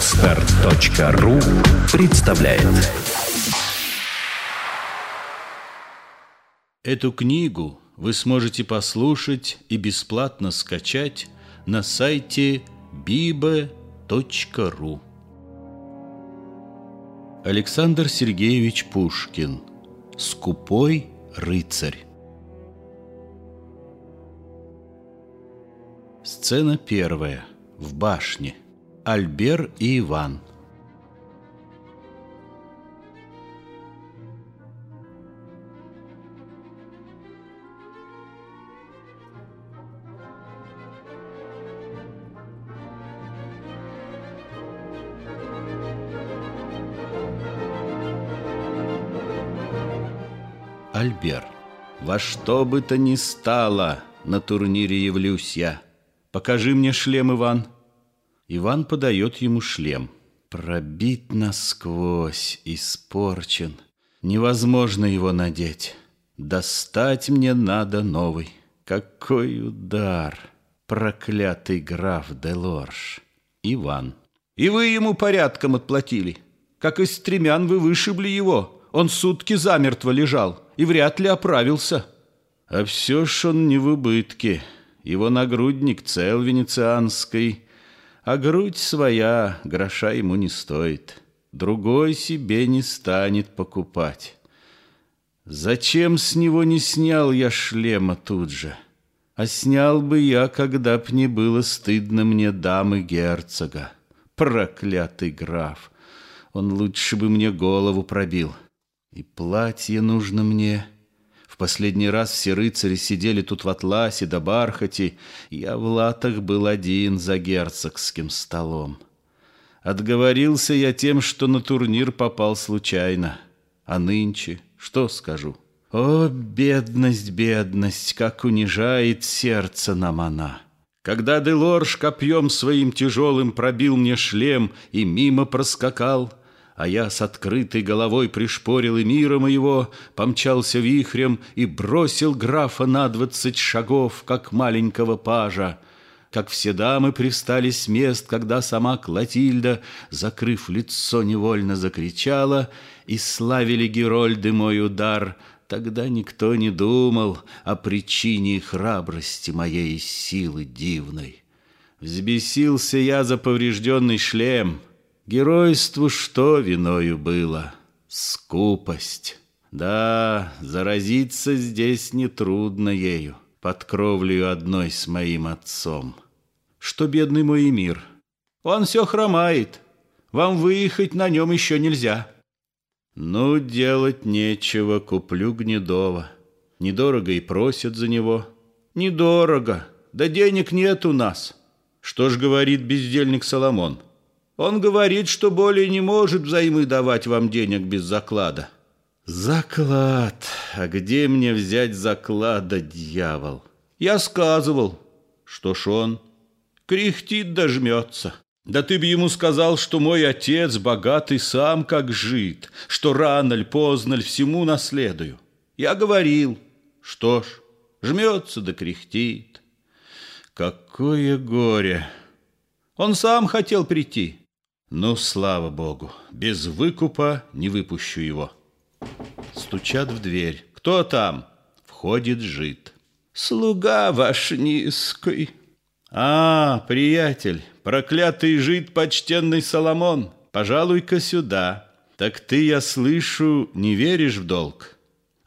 Отстар.ру представляет Эту книгу вы сможете послушать и бесплатно скачать на сайте bibe.ru Александр Сергеевич Пушкин «Скупой рыцарь» Сцена первая. В башне. Альбер и Иван. Альбер. Во что бы то ни стало, на турнире явлюсь я. Покажи мне шлем, Иван. Иван подает ему шлем. Пробит насквозь, испорчен. Невозможно его надеть. Достать мне надо новый. Какой удар! Проклятый граф Делорж. Иван. И вы ему порядком отплатили. Как из стремян вы вышибли его. Он сутки замертво лежал и вряд ли оправился. А все ж он не в убытке. Его нагрудник цел венецианской, а грудь своя гроша ему не стоит. Другой себе не станет покупать. Зачем с него не снял я шлема тут же? А снял бы я, когда б не было стыдно мне дамы герцога. Проклятый граф! Он лучше бы мне голову пробил. И платье нужно мне — последний раз все рыцари сидели тут в атласе да бархате, я в латах был один за герцогским столом. Отговорился я тем, что на турнир попал случайно. А нынче что скажу? О, бедность, бедность, как унижает сердце нам она! Когда Делорж копьем своим тяжелым пробил мне шлем и мимо проскакал — а я с открытой головой пришпорил и мира моего, Помчался вихрем и бросил графа на двадцать шагов, Как маленького пажа. Как все дамы привстали с мест, Когда сама Клотильда, закрыв лицо, невольно закричала, И славили Герольды мой удар — Тогда никто не думал о причине храбрости моей силы дивной. Взбесился я за поврежденный шлем — Геройству что виною было? Скупость. Да, заразиться здесь нетрудно ею, под кровлею одной с моим отцом. Что бедный мой мир? Он все хромает. Вам выехать на нем еще нельзя. Ну, делать нечего, куплю Гнедова. Недорого и просят за него. Недорого, да денег нет у нас. Что ж говорит бездельник Соломон? — он говорит, что более не может взаймы давать вам денег без заклада. Заклад. А где мне взять заклада, дьявол? Я сказывал. Что ж он? Кряхтит да жмется. Да ты бы ему сказал, что мой отец богатый сам как жит, что рано ль поздно ль всему наследую. Я говорил. Что ж, жмется да кряхтит. Какое горе! Он сам хотел прийти. Ну, слава богу, без выкупа не выпущу его. Стучат в дверь. Кто там? Входит жид. Слуга ваш низкий. А, приятель, проклятый жид почтенный Соломон, пожалуй-ка сюда. Так ты, я слышу, не веришь в долг?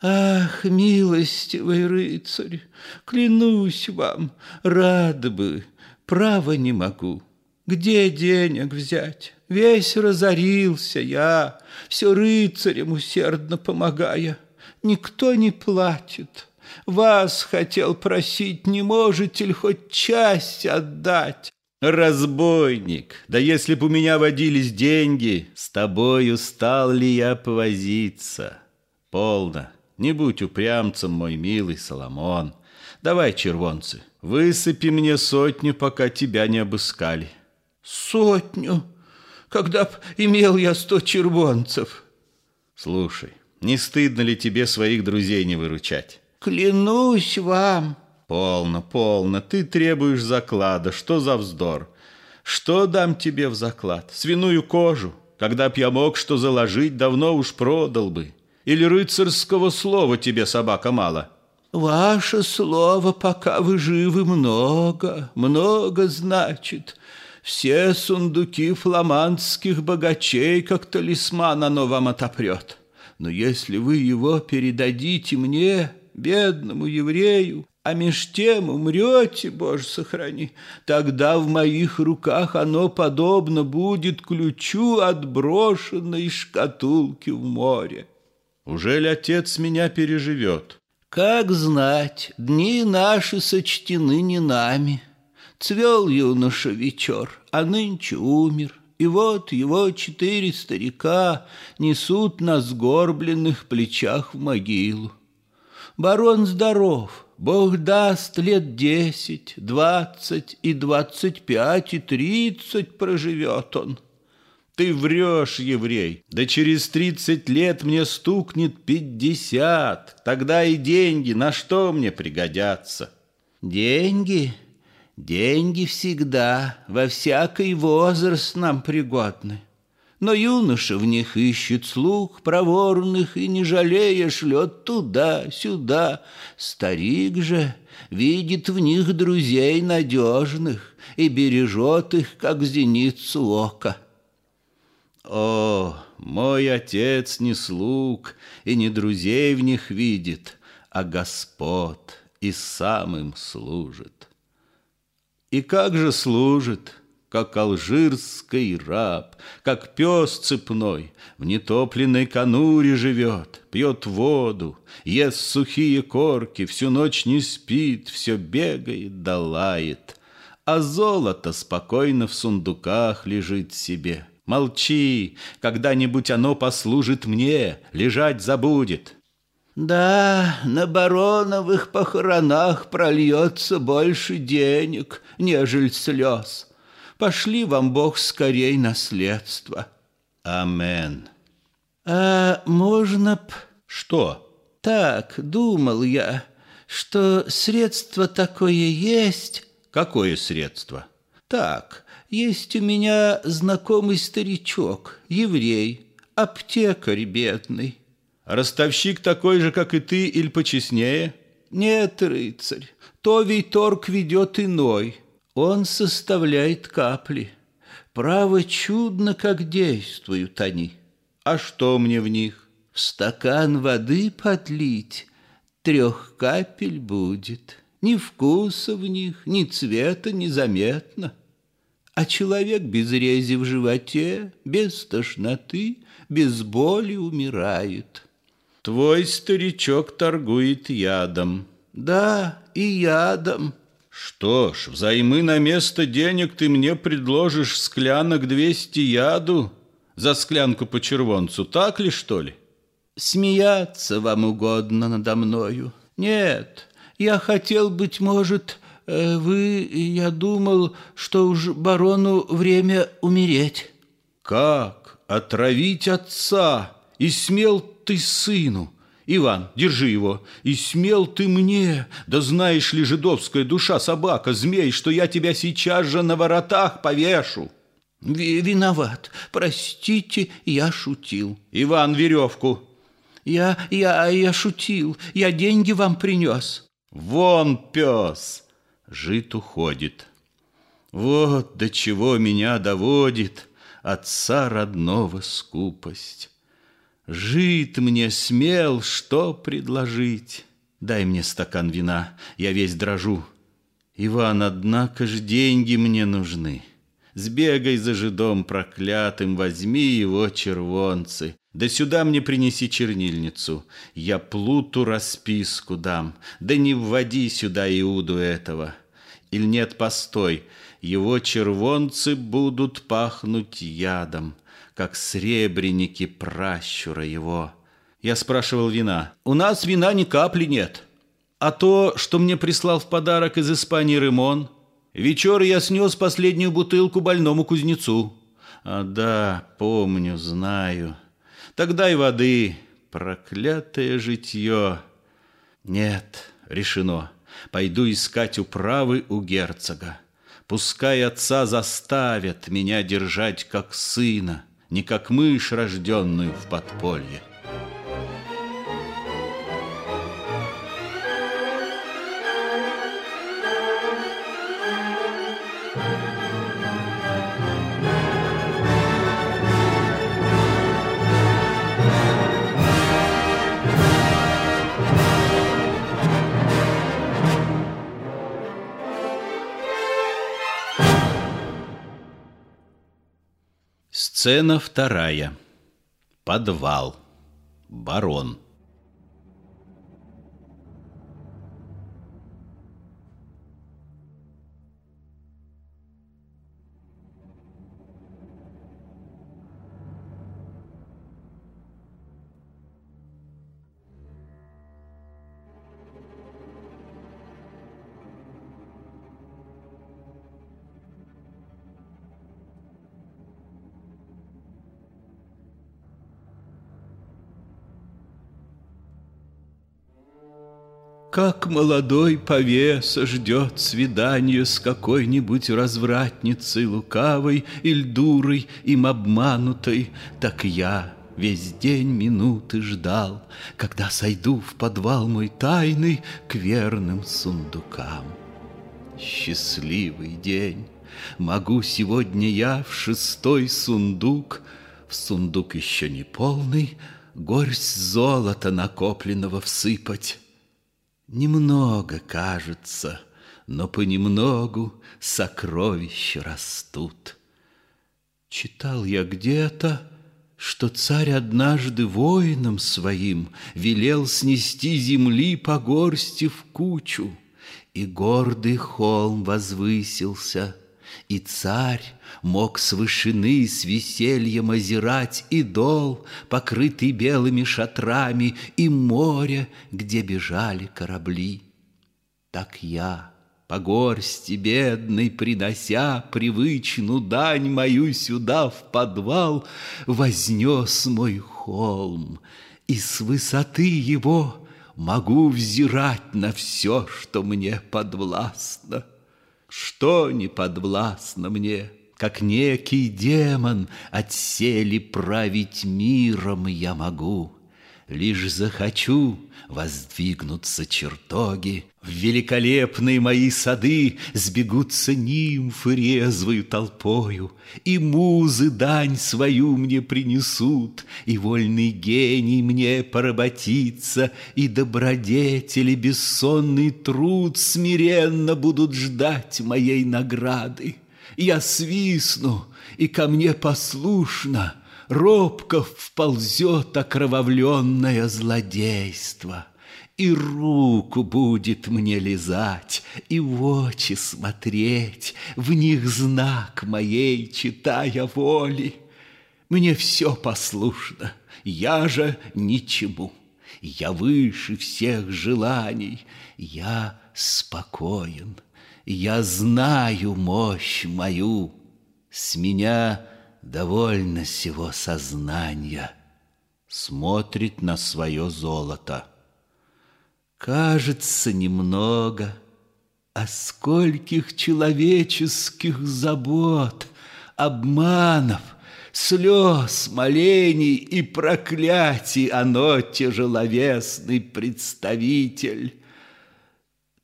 Ах, милостивый рыцарь, клянусь вам, рад бы, право не могу. Где денег взять? Весь разорился я, все рыцарям усердно помогая. Никто не платит. Вас хотел просить, не можете ли хоть часть отдать? Разбойник, да если б у меня водились деньги, с тобою стал ли я повозиться? Полно, не будь упрямцем, мой милый Соломон. Давай, червонцы, высыпи мне сотню, пока тебя не обыскали. Сотню, когда б имел я сто червонцев. Слушай, не стыдно ли тебе своих друзей не выручать? Клянусь вам. Полно, полно, ты требуешь заклада, что за вздор? Что дам тебе в заклад? Свиную кожу? Когда б я мог что заложить, давно уж продал бы. Или рыцарского слова тебе, собака, мало? Ваше слово, пока вы живы, много, много значит. Все сундуки фламандских богачей, как талисман, оно вам отопрет. Но если вы его передадите мне, бедному еврею, а меж тем умрете, Боже, сохрани, тогда в моих руках оно подобно будет ключу от брошенной шкатулки в море. Уже ли отец меня переживет? Как знать, дни наши сочтены не нами. Цвел юноша вечер, а нынче умер. И вот его четыре старика несут на сгорбленных плечах в могилу. Барон здоров, Бог даст лет десять, двадцать и двадцать пять и тридцать проживет он. Ты врешь, еврей. Да через тридцать лет мне стукнет пятьдесят. Тогда и деньги на что мне пригодятся? Деньги? Деньги всегда, во всякий возраст нам пригодны. Но юноша в них ищет слух проворных и, не жалея, шлет туда-сюда. Старик же видит в них друзей надежных и бережет их, как зеницу ока. О, мой отец не слуг и не друзей в них видит, а господ и сам им служит. И как же служит, как алжирский раб, как пес цепной, в нетопленной конуре живет, пьет воду, ест сухие корки, всю ночь не спит, все бегает да лает, а золото спокойно в сундуках лежит себе. Молчи, когда-нибудь оно послужит мне, лежать забудет. Да, на бароновых похоронах прольется больше денег, нежели слез. Пошли вам Бог скорей наследство. Амен. А можно б... Что? Так, думал я, что средство такое есть. Какое средство? Так, есть у меня знакомый старичок, еврей, аптекарь бедный. Ростовщик такой же, как и ты, или почестнее? Нет, рыцарь, то Вейторг ведет иной. Он составляет капли. Право чудно, как действуют они. А что мне в них? В стакан воды подлить трех капель будет. Ни вкуса в них, ни цвета незаметно. А человек без рези в животе, без тошноты, без боли умирает. Твой старичок торгует ядом. Да, и ядом. Что ж, взаймы на место денег ты мне предложишь склянок двести яду за склянку по червонцу, так ли, что ли? Смеяться вам угодно надо мною. Нет, я хотел, быть может, э, вы, я думал, что уж барону время умереть. Как? Отравить отца? И смел ты сыну. Иван, держи его. И смел ты мне. Да знаешь ли, жидовская душа, собака, змей, что я тебя сейчас же на воротах повешу. Виноват. Простите, я шутил. Иван, веревку. Я, я, я шутил. Я деньги вам принес. Вон пес. Жит уходит. Вот до чего меня доводит отца родного скупость. Жит мне смел, что предложить? Дай мне стакан вина, я весь дрожу. Иван, однако ж деньги мне нужны. Сбегай за жидом проклятым, возьми его червонцы. Да сюда мне принеси чернильницу, я плуту расписку дам. Да не вводи сюда Иуду этого. Или нет, постой, его червонцы будут пахнуть ядом как сребреники пращура его. Я спрашивал вина. У нас вина ни капли нет. А то, что мне прислал в подарок из Испании Ремон, вечер я снес последнюю бутылку больному кузнецу. А да, помню, знаю. Тогда и воды, проклятое житье. Нет, решено. Пойду искать управы у герцога. Пускай отца заставят меня держать как сына, Не как мышь, рожденную в подполье. Сцена вторая. Подвал. Барон. Как молодой повеса ждет свидание с какой-нибудь развратницей лукавой или дурой им обманутой, так я весь день минуты ждал, когда сойду в подвал мой тайный к верным сундукам. Счастливый день! Могу сегодня я в шестой сундук, в сундук еще не полный, горсть золота накопленного всыпать. Немного кажется, но понемногу сокровища растут. Читал я где-то, что царь однажды воинам своим велел снести земли по горсти в кучу, и гордый холм возвысился — и царь мог с вышины с весельем озирать и дол, покрытый белыми шатрами, и море, где бежали корабли. Так я, по горсти бедной принося привычную дань мою сюда в подвал, вознес мой холм, и с высоты его могу взирать на все, что мне подвластно. Что не подвластно мне, как некий демон, Отсели править миром я могу. Лишь захочу, воздвигнутся чертоги, В великолепные мои сады Сбегутся нимфы резвою толпою, И музы дань свою мне принесут, И вольный гений мне поработится, И добродетели бессонный труд Смиренно будут ждать моей награды. Я свистну, и ко мне послушно — робко вползет окровавленное злодейство. И руку будет мне лизать, и в очи смотреть, В них знак моей, читая воли. Мне все послушно, я же ничему. Я выше всех желаний, я спокоен, Я знаю мощь мою, с меня довольно сего сознания, смотрит на свое золото. Кажется немного, а скольких человеческих забот, обманов, слез, молений и проклятий оно тяжеловесный представитель.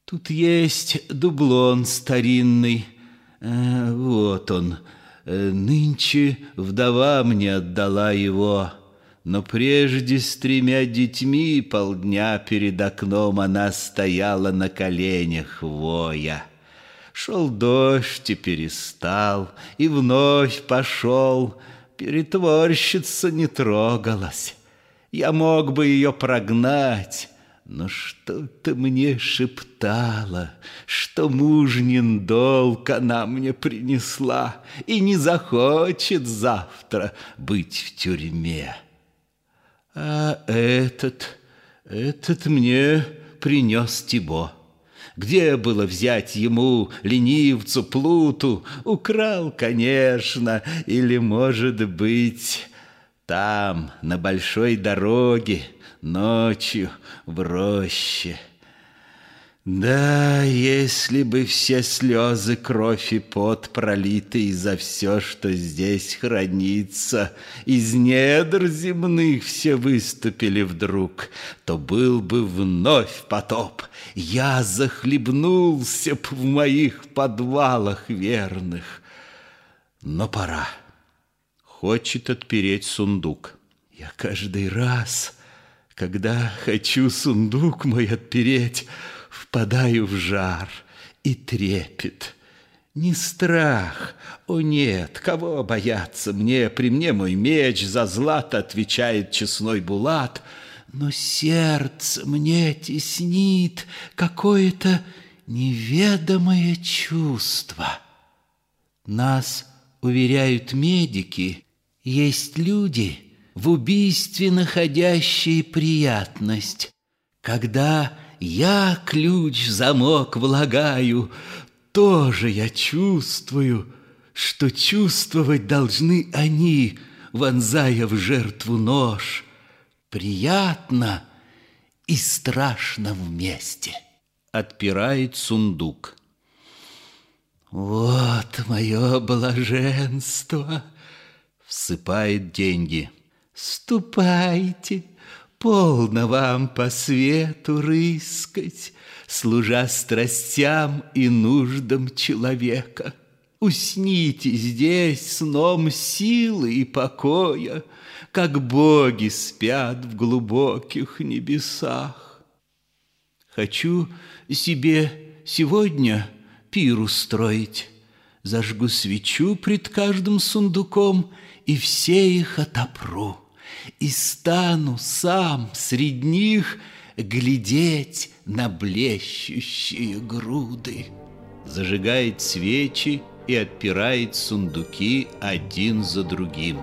Тут есть дублон старинный, а, вот он — Э, нынче вдова мне отдала его, но прежде с тремя детьми полдня перед окном она стояла на коленях воя. Шел дождь и перестал, и вновь пошел, перетворщица не трогалась. Я мог бы ее прогнать, но что-то мне шептало, что мужнин долг она мне принесла и не захочет завтра быть в тюрьме. А этот, этот мне принес Тибо. Где было взять ему, ленивцу, плуту? Украл, конечно, или, может быть, там, на большой дороге, ночью в роще. Да, если бы все слезы, кровь и пот пролиты за все, что здесь хранится, из недр земных все выступили вдруг, то был бы вновь потоп. Я захлебнулся б в моих подвалах верных. Но пора. Хочет отпереть сундук. Я каждый раз, когда хочу сундук мой отпереть, впадаю в жар и трепет. Не страх, о нет, кого бояться мне, при мне мой меч за злато отвечает честной булат, но сердце мне теснит какое-то неведомое чувство. Нас уверяют медики, есть люди, в убийстве находящие приятность, когда я ключ в замок влагаю, тоже я чувствую, что чувствовать должны они, вонзая в жертву нож. Приятно и страшно вместе. Отпирает сундук. Вот мое блаженство. Всыпает деньги. Ступайте, Полно вам по свету рыскать, Служа страстям и нуждам человека. Усните здесь сном силы и покоя, Как боги спят в глубоких небесах. Хочу себе сегодня пир устроить, Зажгу свечу пред каждым сундуком И все их отопру и стану сам среди них глядеть на блещущие груды. Зажигает свечи и отпирает сундуки один за другим.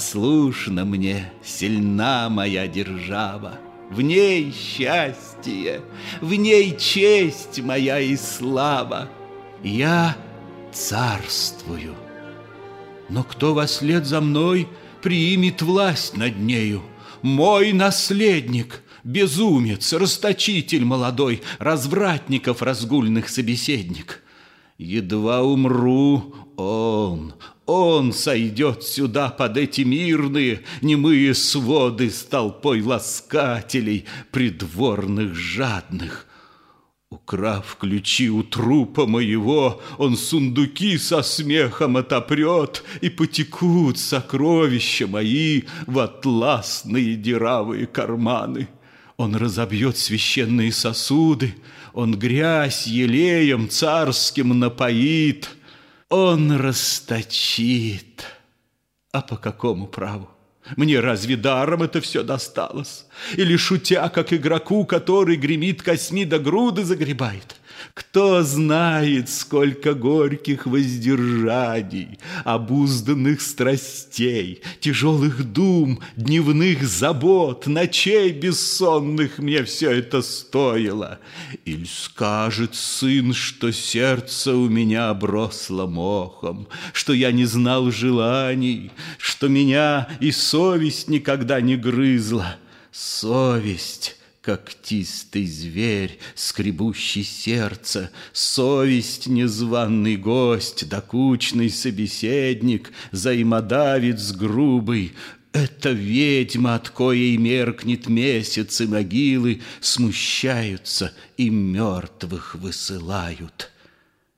Послушна мне, сильна моя держава. В ней счастье, в ней честь моя и слава. Я царствую. Но кто во след за мной примет власть над нею? Мой наследник — безумец, расточитель молодой, развратников разгульных собеседник. Едва умру, он, он сойдет сюда под эти мирные немые своды с толпой ласкателей, придворных жадных. Украв ключи у трупа моего, он сундуки со смехом отопрет, и потекут сокровища мои в атласные деравые карманы. Он разобьет священные сосуды, Он грязь елеем царским напоит, Он расточит. А по какому праву? Мне разве даром это все досталось? Или шутя, как игроку, который гремит косми до груды загребает? Кто знает, сколько горьких воздержаний, обузданных страстей, тяжелых дум, дневных забот, ночей бессонных мне все это стоило. Или скажет сын, что сердце у меня обросло мохом, что я не знал желаний, что меня и совесть никогда не грызла. Совесть когтистый зверь, скребущий сердце, совесть незваный гость, докучный собеседник, взаимодавец грубый, это ведьма, от коей меркнет месяц, и могилы смущаются и мертвых высылают.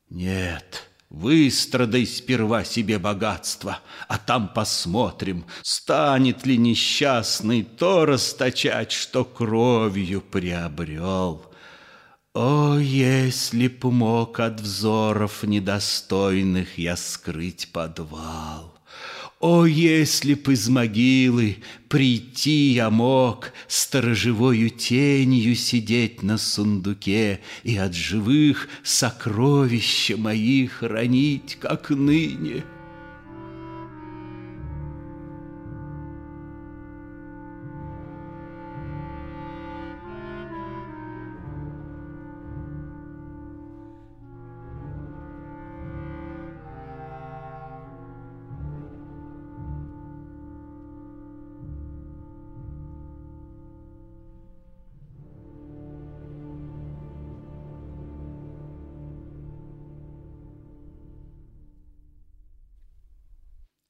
Нет, Выстрадай сперва себе богатство, а там посмотрим, станет ли несчастный то расточать, что кровью приобрел. О, если б мог от взоров недостойных я скрыть подвал! О, если б из могилы прийти я мог, Сторожевою тенью сидеть на сундуке И от живых сокровища мои хранить, как ныне!»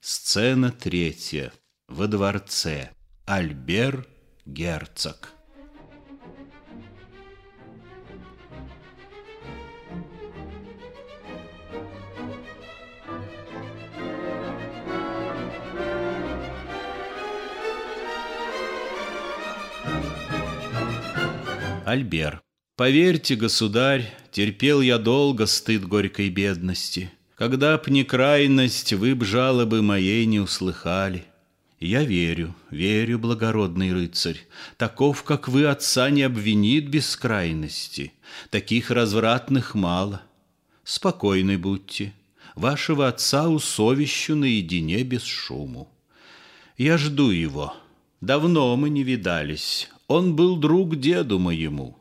Сцена третья. Во дворце. Альбер Герцог. Альбер. Поверьте, государь, терпел я долго стыд горькой бедности — когда б не крайность, вы б жалобы моей не услыхали. Я верю, верю, благородный рыцарь, Таков, как вы, отца не обвинит без крайности. Таких развратных мало. Спокойны будьте, Вашего отца усовещу наедине без шуму. Я жду его. Давно мы не видались. Он был друг деду моему.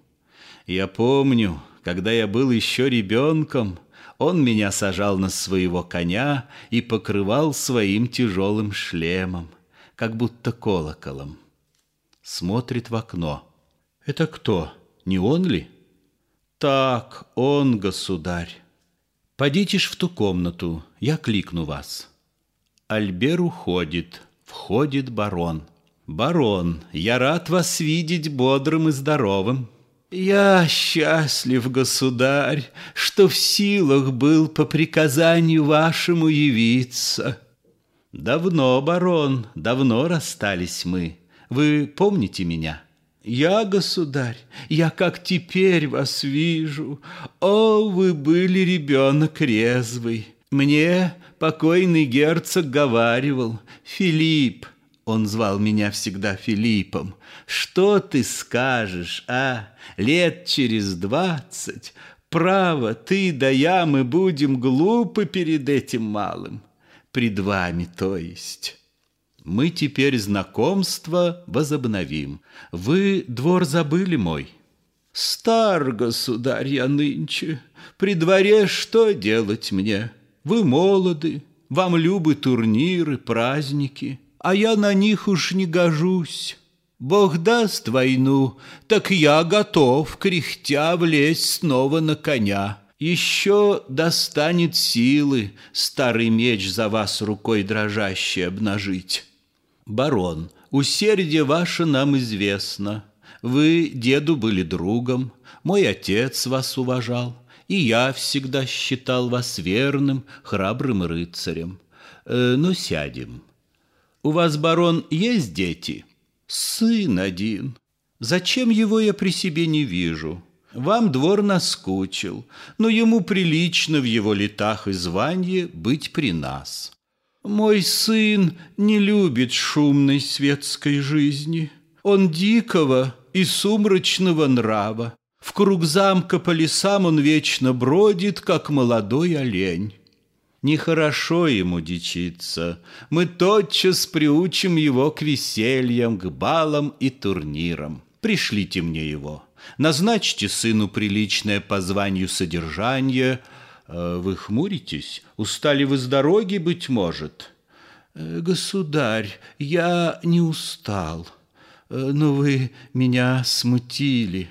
Я помню, когда я был еще ребенком, он меня сажал на своего коня и покрывал своим тяжелым шлемом, как будто колоколом. Смотрит в окно. Это кто? Не он ли? Так, он, государь. Подите ж в ту комнату, я кликну вас. Альбер уходит, входит барон. Барон, я рад вас видеть бодрым и здоровым. Я счастлив, государь, что в силах был по приказанию вашему явиться. Давно, барон, давно расстались мы. Вы помните меня? Я, государь, я как теперь вас вижу. О, вы были ребенок резвый. Мне покойный герцог говаривал, Филипп, он звал меня всегда Филиппом. Что ты скажешь, а? Лет через двадцать. Право, ты да я, мы будем глупы перед этим малым. Пред вами, то есть. Мы теперь знакомство возобновим. Вы двор забыли мой? Стар, государь, я нынче. При дворе что делать мне? Вы молоды, вам любы турниры, праздники а я на них уж не гожусь. Бог даст войну, так я готов, кряхтя, влезть снова на коня. Еще достанет силы старый меч за вас рукой дрожащей обнажить. Барон, усердие ваше нам известно. Вы деду были другом, мой отец вас уважал, и я всегда считал вас верным, храбрым рыцарем. Э, ну, сядем. У вас, барон, есть дети? Сын один. Зачем его я при себе не вижу? Вам двор наскучил, но ему прилично в его летах и званье быть при нас. Мой сын не любит шумной светской жизни. Он дикого и сумрачного нрава. В круг замка по лесам он вечно бродит, как молодой олень. Нехорошо ему дичиться. Мы тотчас приучим его к весельям, к балам и турнирам. Пришлите мне его. Назначьте сыну приличное по званию содержание. Э, вы хмуритесь? Устали вы с дороги, быть может? Э, государь, я не устал, э, но вы меня смутили.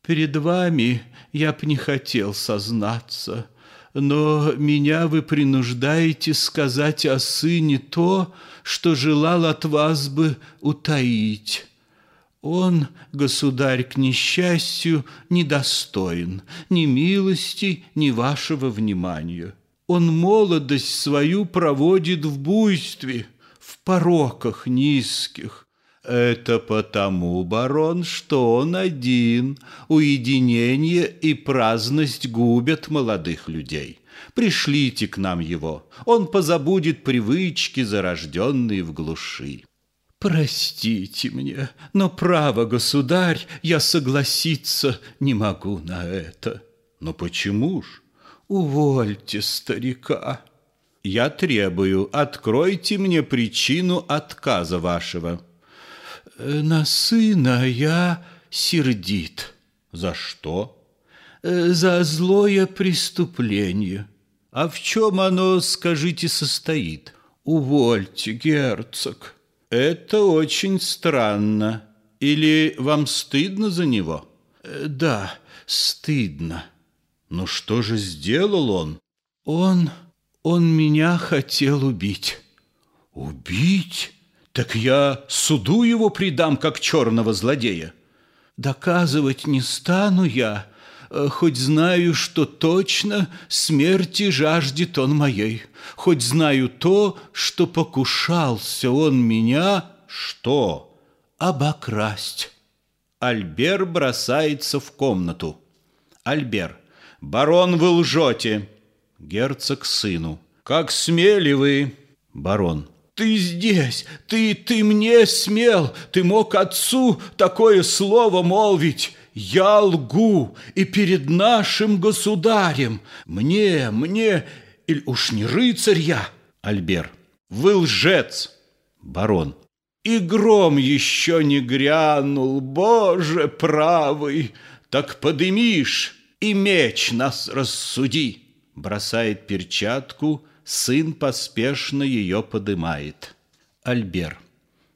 Перед вами я б не хотел сознаться но меня вы принуждаете сказать о сыне то, что желал от вас бы утаить. Он, государь, к несчастью, недостоин ни милости, ни вашего внимания. Он молодость свою проводит в буйстве, в пороках низких. Это потому, барон, что он один. Уединение и праздность губят молодых людей. Пришлите к нам его. Он позабудет привычки, зарожденные в глуши. Простите мне, но право, государь, я согласиться не могу на это. Но почему ж? Увольте старика. Я требую, откройте мне причину отказа вашего. Э, на сына я сердит. За что? Э, за злое преступление. А в чем оно, скажите, состоит? Увольте, герцог. Это очень странно. Или вам стыдно за него? Э, да, стыдно. Ну что же сделал он? Он... он меня хотел убить. Убить? Так я суду его предам, как черного злодея. Доказывать не стану я, э, хоть знаю, что точно смерти жаждет он моей, хоть знаю то, что покушался он меня... Что? Обокрасть. Альбер бросается в комнату. Альбер. Барон, вы лжете. Герцог сыну. Как смели вы? Барон. Ты здесь, ты, ты мне смел, ты мог отцу такое слово молвить. Я лгу и перед нашим государем. Мне, мне, или уж не рыцарь я? Альбер. Вы лжец. Барон. И гром еще не грянул, Боже правый, так подымишь и меч нас рассуди. Бросает перчатку, сын поспешно ее подымает. Альбер.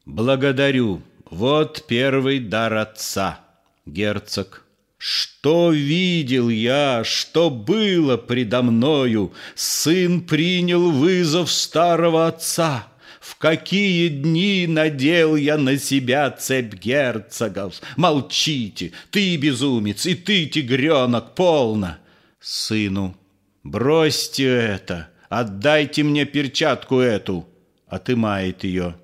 Благодарю, вот первый дар отца. Герцог. Что видел я, что было предо мною? Сын принял вызов старого отца. В какие дни надел я на себя цепь герцогов? Молчите, ты безумец, и ты, тигренок, полно. Сыну, бросьте это, отдайте мне перчатку эту. Отымает ее.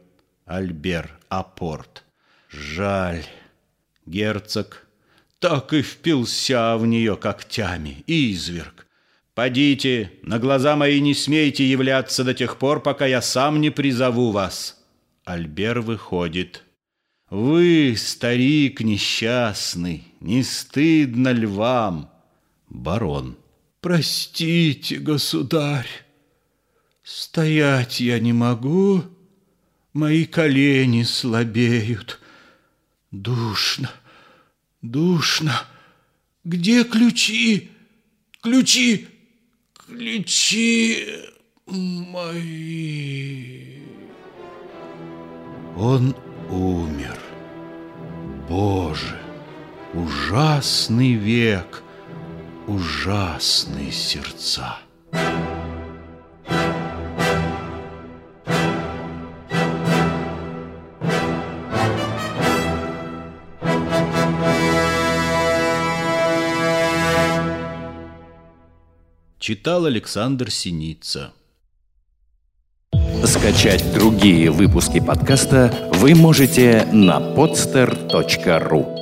Альбер Апорт. Жаль. Герцог так и впился в нее когтями, изверг. Подите, на глаза мои не смейте являться до тех пор, пока я сам не призову вас. Альбер выходит. Вы, старик несчастный, не стыдно ли вам? Барон. Простите, государь, стоять я не могу, мои колени слабеют. Душно, душно. Где ключи? Ключи! ключи мои. Он умер. Боже, ужасный век, ужасные сердца. Читал Александр Синица. Скачать другие выпуски подкаста вы можете на podster.ru